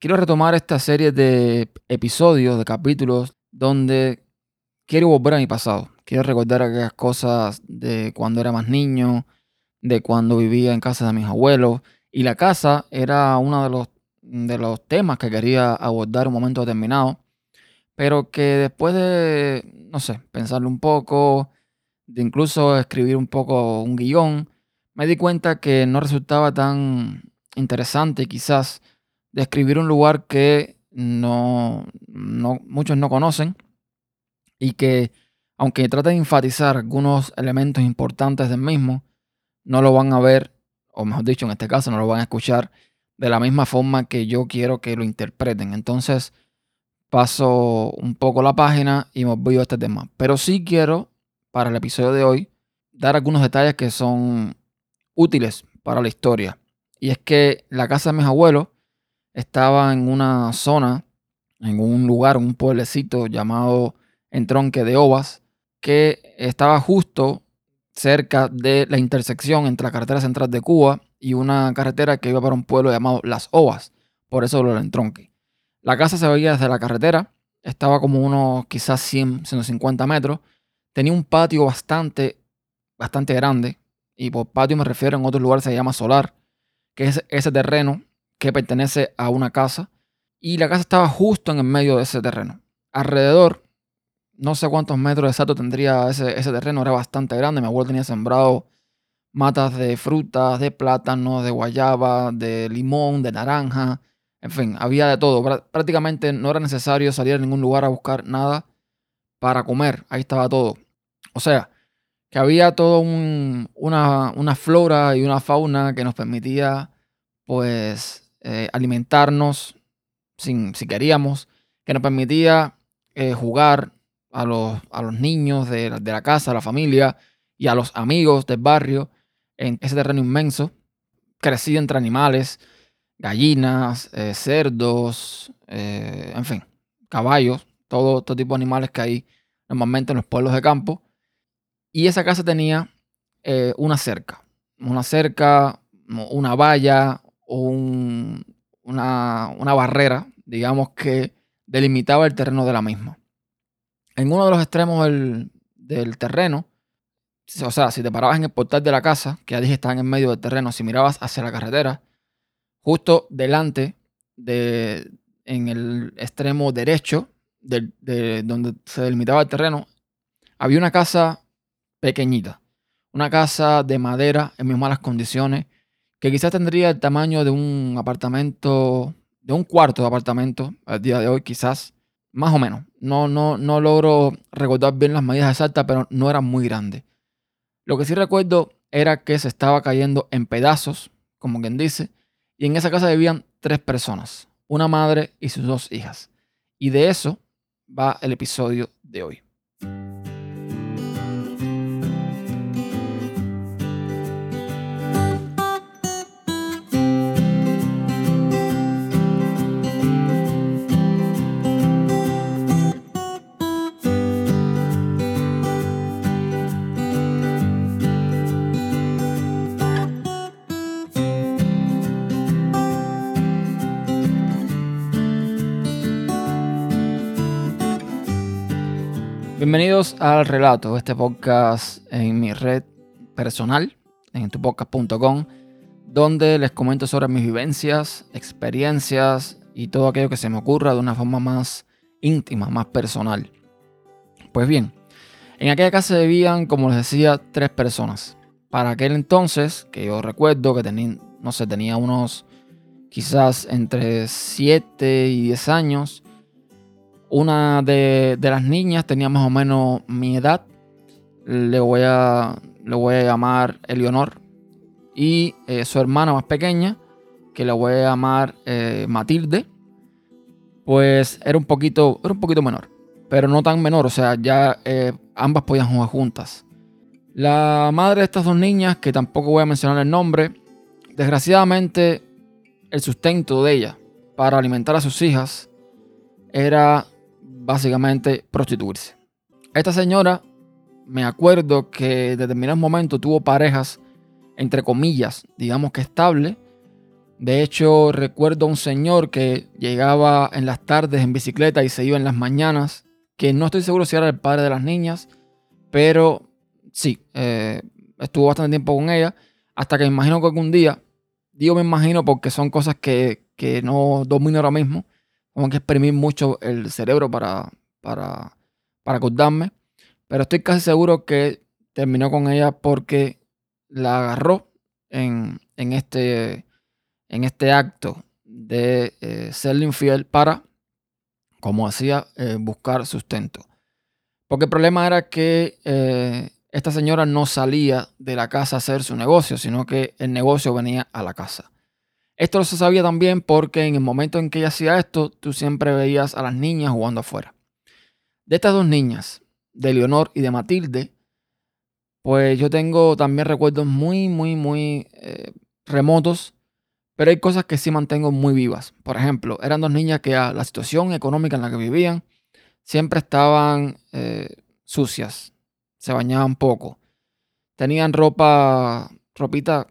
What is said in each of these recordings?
quiero retomar esta serie de episodios, de capítulos, donde quiero volver a mi pasado. Quiero recordar aquellas cosas de cuando era más niño, de cuando vivía en casa de mis abuelos. Y la casa era uno de los, de los temas que quería abordar en un momento determinado. Pero que después de, no sé, pensarlo un poco, de incluso escribir un poco un guion, me di cuenta que no resultaba tan interesante quizás describir un lugar que no, muchos no conocen y que aunque trate de enfatizar algunos elementos importantes del mismo, no lo van a ver, o mejor dicho, en este caso, no lo van a escuchar de la misma forma que yo quiero que lo interpreten. Entonces, paso un poco la página y me olvido este tema. Pero sí quiero, para el episodio de hoy, dar algunos detalles que son útiles para la historia. Y es que la casa de mis abuelos estaba en una zona, en un lugar, un pueblecito llamado Entronque de Ovas, que estaba justo cerca de la intersección entre la carretera central de Cuba y una carretera que iba para un pueblo llamado Las Ovas, por eso lo entronque. La casa se veía desde la carretera, estaba como unos quizás 100, 150 metros, tenía un patio bastante, bastante grande, y por patio me refiero en otros lugares se llama solar, que es ese terreno que pertenece a una casa, y la casa estaba justo en el medio de ese terreno. Alrededor, no sé cuántos metros exactos tendría ese, terreno, era bastante grande. Mi abuelo tenía sembrado matas de frutas, de plátano, de guayaba, de limón, de naranja, en fin, había de todo. Prácticamente no era necesario salir a ningún lugar a buscar nada para comer, ahí estaba todo. O sea, que había todo una, una flora y una fauna que nos permitía, pues, eh, alimentarnos sin, si queríamos, que nos permitía eh, jugar a los, a los niños de, la casa, a la familia y a los amigos del barrio en ese terreno inmenso, crecido entre animales, gallinas, eh, cerdos, en fin, caballos, todo, todo tipo de animales que hay normalmente en los pueblos de campo. Y esa casa tenía una cerca, una cerca, una valla, un, una, barrera, digamos, que delimitaba el terreno de la misma. En uno de los extremos del, terreno, o sea, si te parabas en el portal de la casa, que ya dije estaba en medio del terreno, si mirabas hacia la carretera, justo delante de, en el extremo derecho de, donde se delimitaba el terreno, había una casa pequeñita, una casa de madera en muy malas condiciones, que quizás tendría el tamaño de un apartamento, de un cuarto de apartamento al día de hoy, quizás, más o menos. No, no, no logro recordar bien las medidas exactas, pero no era muy grande. Lo que sí recuerdo era que se estaba cayendo en pedazos, como quien dice, y en esa casa vivían tres personas, una madre y sus dos hijas. Y de eso va el episodio de hoy. Bienvenidos al relato, este podcast en mi red personal, en tupodcast.com, donde les comento sobre mis vivencias, experiencias y todo aquello que se me ocurra de una forma más íntima, más personal. Pues bien, en aquella casa vivían, como les decía, tres personas. Para aquel entonces, que yo recuerdo que tenía, no sé, tenía unos quizás entre 7 y 10 años, una de, las niñas tenía más o menos mi edad. Le voy a, le voy a llamar Eleonor. Y eh, su hermana más pequeña, que le voy a llamar eh, Matilde, pues era un, poquito, era un poquito menor. Pero no tan menor, o sea, ya eh, ambas podían jugar juntas. La madre de estas dos niñas, que tampoco voy a mencionar el nombre, desgraciadamente el sustento de ella para alimentar a sus hijas era básicamente prostituirse. Esta señora, me acuerdo que en determinados momentos tuvo parejas, entre comillas, digamos que estables, De hecho, recuerdo a un señor que llegaba en las tardes en bicicleta y se iba en las mañanas, que no estoy seguro si era el padre de las niñas, pero sí, eh, estuvo bastante tiempo con ella, hasta que me imagino que algún día, digo me imagino porque son cosas que, no domino ahora mismo, tengo que exprimir mucho el cerebro para, para, para acordarme, pero estoy casi seguro que terminó con ella porque la agarró en, este, en este acto de eh, serle infiel para, como hacía, eh, buscar sustento. Porque el problema era que eh, esta señora no salía de la casa a hacer su negocio, sino que el negocio venía a la casa. Esto lo se sabía también porque en el momento en que ella hacía esto, tú siempre veías a las niñas jugando afuera. De estas dos niñas, de Leonor y de Matilde, pues yo tengo también recuerdos muy, muy, muy eh, remotos, pero hay cosas que sí mantengo muy vivas. Por ejemplo, eran dos niñas que a la situación económica en la que vivían siempre estaban eh, sucias, se bañaban poco, tenían ropa, ropita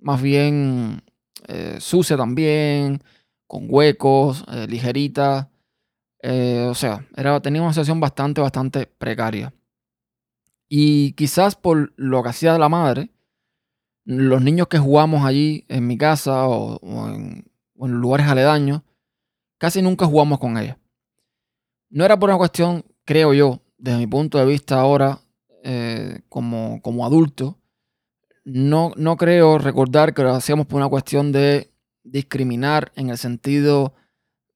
más bien eh, sucia también, con huecos, ligerita. o sea, era, tenía una situación bastante, bastante precaria. Y quizás por lo que hacía la madre, los niños que jugamos allí en mi casa o, en, lugares aledaños, casi nunca jugamos con ella. No era por una cuestión, creo yo, desde mi punto de vista ahora, eh, como, como adulto, no, no creo recordar que lo hacíamos por una cuestión de discriminar en el sentido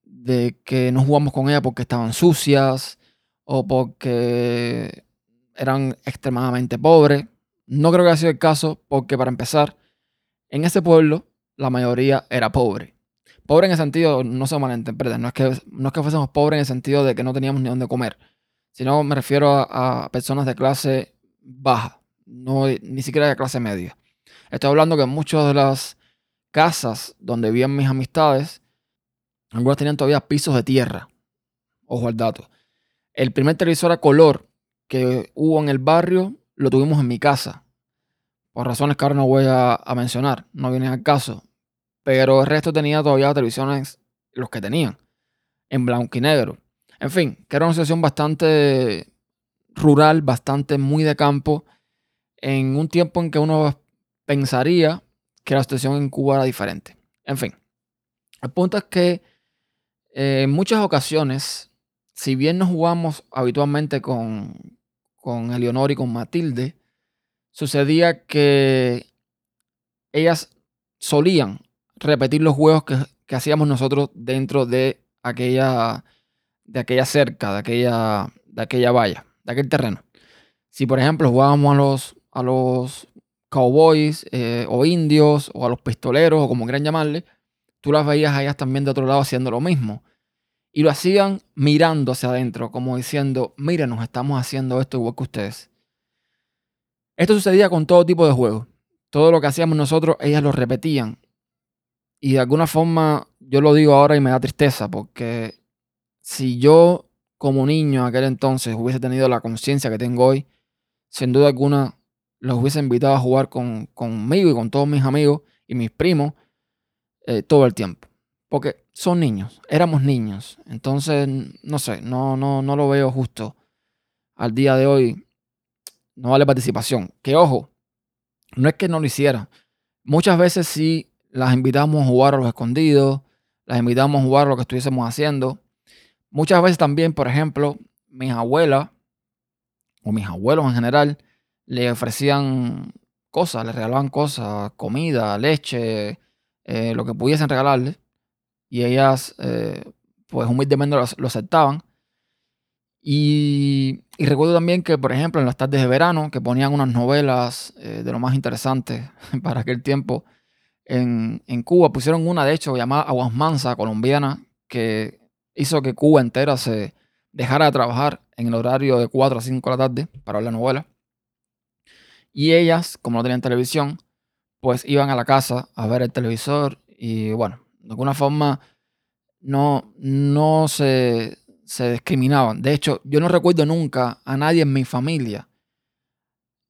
de que no jugamos con ella porque estaban sucias o porque eran extremadamente pobres. No creo que haya sido el caso porque para empezar, en ese pueblo la mayoría era pobre. Pobre en el sentido, no se malinterpreten, no es que, no es que fuésemos pobres en el sentido de que no teníamos ni dónde comer, sino me refiero a, personas de clase baja, no, ni siquiera de clase media. Estoy hablando que muchas de las casas donde vivían mis amistades, algunas tenían todavía pisos de tierra. Ojo al dato. El primer televisor a color que hubo en el barrio lo tuvimos en mi casa. Por razones que ahora no voy a, mencionar, no viene al caso. Pero el resto tenía todavía televisiones, los que tenían, en blanco y negro. En fin, que era una situación bastante rural, bastante muy de campo, en un tiempo en que uno pensaría que la situación en Cuba era diferente. En fin, el punto es que eh, en muchas ocasiones, si bien no jugamos habitualmente con, con Eleonor y con Matilde, sucedía que ellas solían repetir los juegos que, hacíamos nosotros dentro de aquella, de aquella cerca, de aquella, de aquella valla, de aquel terreno. Si por ejemplo jugábamos a los, a los cowboys eh, o indios o a los pistoleros o como quieran llamarle, tú las veías a ellas también de otro lado haciendo lo mismo. Y lo hacían mirando hacia adentro, como diciendo, miren, nos estamos haciendo esto igual que ustedes. Esto sucedía con todo tipo de juegos. Todo lo que hacíamos nosotros, ellas lo repetían. Y de alguna forma, yo lo digo ahora y me da tristeza, porque si yo como niño aquel entonces hubiese tenido la conciencia que tengo hoy, sin duda alguna los hubiese invitado a jugar con, conmigo y con todos mis amigos y mis primos eh, todo el tiempo. Porque son niños, éramos niños. Entonces, no sé, no, no, no lo veo justo. Al día de hoy, no vale participación. Que ojo, no es que no lo hiciera. Muchas veces sí las invitamos a jugar a los escondidos, las invitamos a jugar a lo que estuviésemos haciendo. Muchas veces también, por ejemplo, mis abuelas o mis abuelos en general le ofrecían cosas, le regalaban cosas, comida, leche, eh, lo que pudiesen regalarle y ellas, eh, pues humildemente lo, aceptaban. Y, recuerdo también que, por ejemplo, en las tardes de verano, que ponían unas novelas eh, de lo más interesantes para aquel tiempo en, Cuba, pusieron una, de hecho, llamada Aguas Mansa, colombiana, que hizo que Cuba entera se dejara de trabajar en el horario de 4 a 5 de la tarde para ver la novela. Y ellas, como no tenían televisión, pues iban a la casa a ver el televisor y bueno, de alguna forma no, no se, discriminaban. De hecho, yo no recuerdo nunca a nadie en mi familia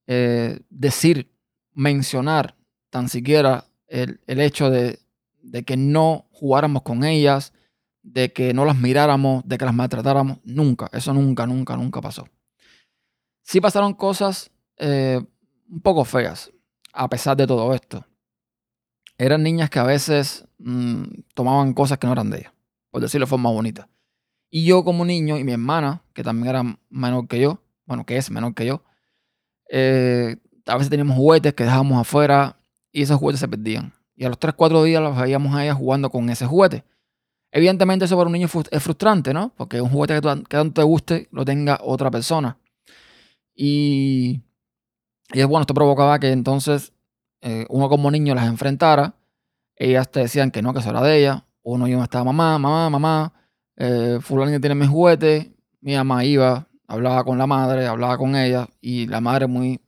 eh, decir, mencionar tan siquiera el, hecho de de que no jugáramos con ellas, de que no las miráramos, de que las maltratáramos. Nunca, eso nunca, nunca, nunca pasó. Sí pasaron cosas eh, un poco feas, a pesar de todo esto. Eran niñas que a veces mm, tomaban cosas que no eran de ellas, por decirlo de forma bonita. Y yo como niño y mi hermana, que también era menor que yo, bueno, que es menor que yo, eh, a veces teníamos juguetes que dejábamos afuera y esos juguetes se perdían. Y a los 3, 4 días las veíamos a ellas jugando con ese juguete. Evidentemente eso para un niño es frustrante, ¿no? Porque un juguete que, no te guste lo tenga otra persona. Y, y bueno, esto provocaba que entonces eh, uno como niño las enfrentara. Ellas te decían que no, que eso era de ella. Uno iba estaba, mamá, mamá, mamá, eh, fulano tiene mis juguetes. Mi mamá iba, hablaba con la madre, hablaba con ella. Y la madre muy...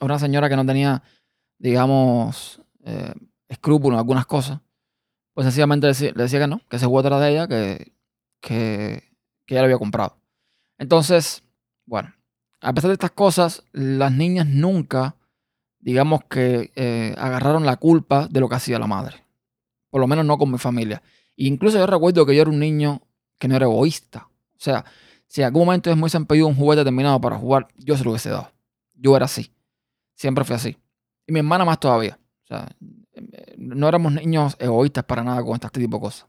Una señora que no tenía, digamos, eh, escrúpulos en algunas cosas. Pues sencillamente le decía, que no, que ese juguete era de ella, que, que, que ella lo había comprado. Entonces, bueno, a pesar de estas cosas, las niñas nunca, digamos que, eh, agarraron la culpa de lo que hacía la madre. Por lo menos no con mi familia. E incluso yo recuerdo que yo era un niño que no era egoísta. O sea, si en algún momento muy han pedido un juguete terminado para jugar, yo se lo hubiese dado. Yo era así. Siempre fui así. Y mi hermana más todavía. O sea, no éramos niños egoístas para nada con este tipo de cosas.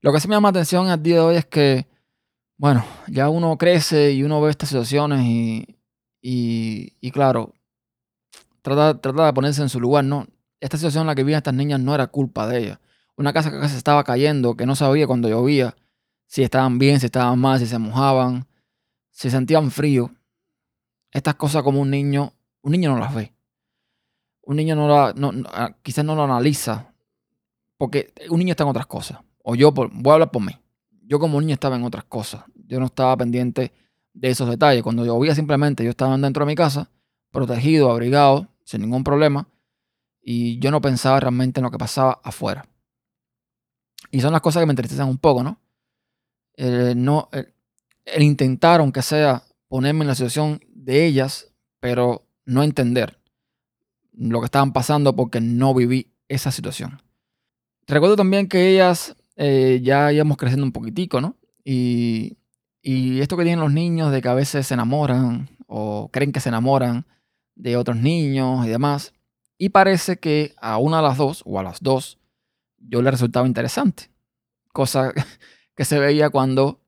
Lo que sí me llama atención al día de hoy es que bueno, ya uno crece y uno ve estas situaciones y, y, claro, trata, trata, de ponerse en su lugar, ¿no? Esta situación en la que vivían estas niñas no era culpa de ellas. Una casa que se estaba cayendo, que no sabía cuando llovía si estaban bien, si estaban mal, si se mojaban, si sentían frío. Estas cosas como un niño, un niño no las ve. Un niño no, la, no, ah, quizás no lo analiza, porque un niño está en otras cosas. O yo, voy a hablar por mí. Yo como niño estaba en otras cosas. Yo no estaba pendiente de esos detalles. Cuando llovía simplemente yo estaba dentro de mi casa, protegido, abrigado, sin ningún problema. Y yo no pensaba realmente en lo que pasaba afuera. Y son las cosas que me entristecen un poco, ¿no? El, no, el, intentar, aunque sea, ponerme en la situación de ellas, pero no entender lo que estaban pasando porque no viví esa situación. Recuerdo también que ellas eh, ya íbamos creciendo un poquitico, ¿no? Y, y esto que tienen los niños de que a veces se enamoran o creen que se enamoran de otros niños y demás. Y parece que a una de las dos o a las dos yo le resultaba interesante. Cosa que se veía cuando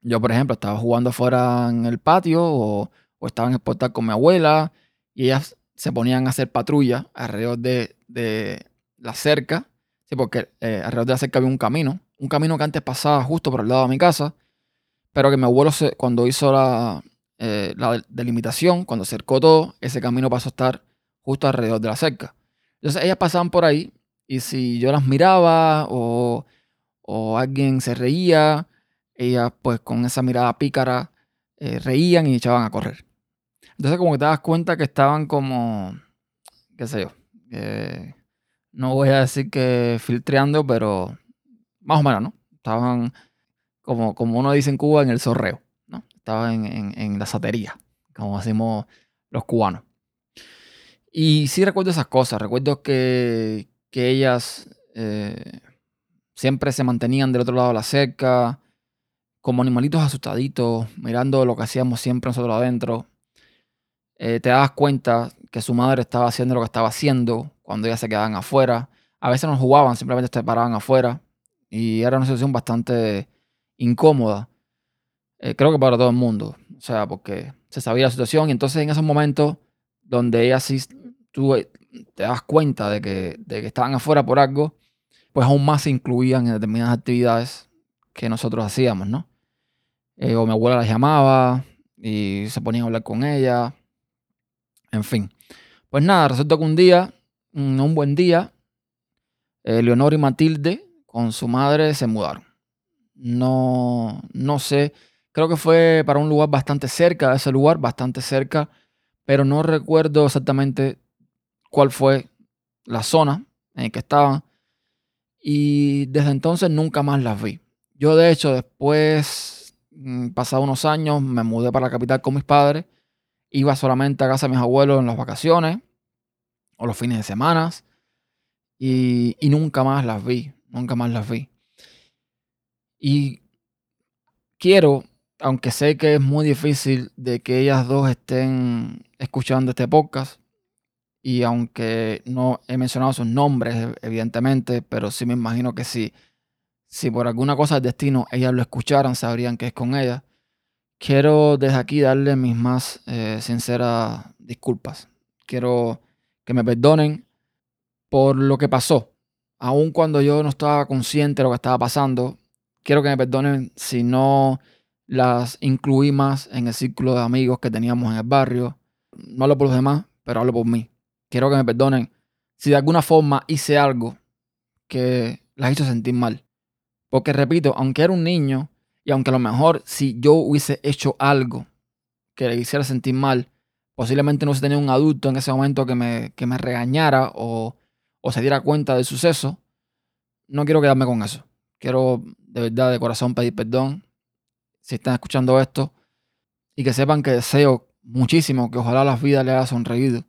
yo, por ejemplo, estaba jugando afuera en el patio o, o estaba en el portal con mi abuela y ellas se ponían a hacer patrulla alrededor de, de la cerca Sí, porque eh, alrededor de la cerca había un camino. Un camino que antes pasaba justo por el lado de mi casa. Pero que mi abuelo, cuando hizo la, eh, la delimitación, cuando cercó todo, ese camino pasó a estar justo alrededor de la cerca. Entonces ellas pasaban por ahí y si yo las miraba o, o alguien se reía, ellas pues con esa mirada pícara eh, reían y echaban a correr. Entonces como que te das cuenta que estaban como, qué sé yo, no voy a decir que filtreando, pero más o menos, ¿no? Estaban, como, como uno dice en Cuba, en el zorreo, ¿no? Estaban en, la satería, como decimos los cubanos. Y sí recuerdo esas cosas, recuerdo que, ellas eh, siempre se mantenían del otro lado de la cerca, como animalitos asustaditos, mirando lo que hacíamos siempre nosotros adentro. Eh, te das cuenta que su madre estaba haciendo lo que estaba haciendo, cuando ellas se quedaban afuera. A veces no jugaban, simplemente se paraban afuera. Y era una situación bastante incómoda. Eh, creo que para todo el mundo. O sea, porque se sabía la situación y entonces en esos momentos donde ellas sí tú te das cuenta de que, de que estaban afuera por algo, pues aún más se incluían en determinadas actividades que nosotros hacíamos, ¿no? Eh, o mi abuela las llamaba y se ponían a hablar con ella. En fin. Pues nada, resulta que un día un buen día, eh, Leonor y Matilde con su madre se mudaron. No, no sé, creo que fue para un lugar bastante cerca de ese lugar, bastante cerca, pero no recuerdo exactamente cuál fue la zona en la que estaban. Y desde entonces nunca más las vi. Yo de hecho después, mm, pasado unos años, me mudé para la capital con mis padres. Iba solamente a casa de mis abuelos en las vacaciones o los fines de semana. y, y nunca más las vi, nunca más las vi. Y quiero, aunque sé que es muy difícil de que ellas dos estén escuchando este podcast, y aunque no he mencionado sus nombres, evidentemente, pero sí me imagino que si, si por alguna cosa del destino ellas lo escucharan, sabrían que es con ella. Quiero desde aquí darle mis más eh, sinceras disculpas. Quiero que me perdonen por lo que pasó. Aun cuando yo no estaba consciente de lo que estaba pasando, quiero que me perdonen si no las incluí más en el círculo de amigos que teníamos en el barrio. No hablo por los demás, pero hablo por mí quiero que me perdonen si de alguna forma hice algo que las hizo sentir mal. Porque repito, aunque era un niño y aunque a lo mejor si yo hubiese hecho algo que le hiciera sentir mal, posiblemente no hubiese tenido un adulto en ese momento que me, que me regañara o, o se diera cuenta del suceso, no quiero quedarme con eso. Quiero de verdad, de corazón, pedir perdón si están escuchando esto y que sepan que deseo muchísimo que ojalá las vidas le haya sonreído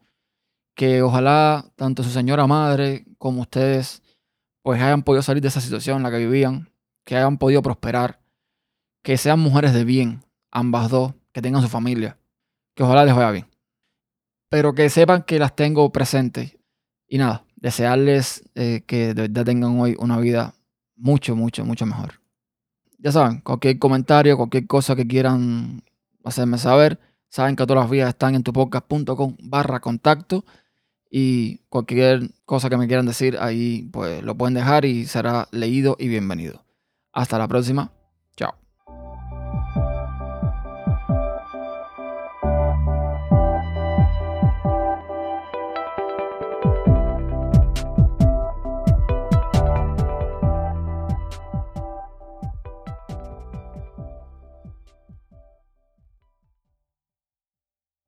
que ojalá tanto su señora madre como ustedes pues hayan podido salir de esa situación en la que vivían, que hayan podido prosperar, que sean mujeres de bien, ambas dos, que tengan su familia, que ojalá les vaya bien. Pero que sepan que las tengo presentes. Y nada, desearles eh, que de verdad tengan hoy una vida mucho, mucho, mucho mejor. Ya saben, cualquier comentario, cualquier cosa que quieran hacerme saber, saben que todas las vías están en tupodcast.com barra contacto. Y cualquier cosa que me quieran decir ahí, pues lo pueden dejar y será leído y bienvenido. Hasta la próxima.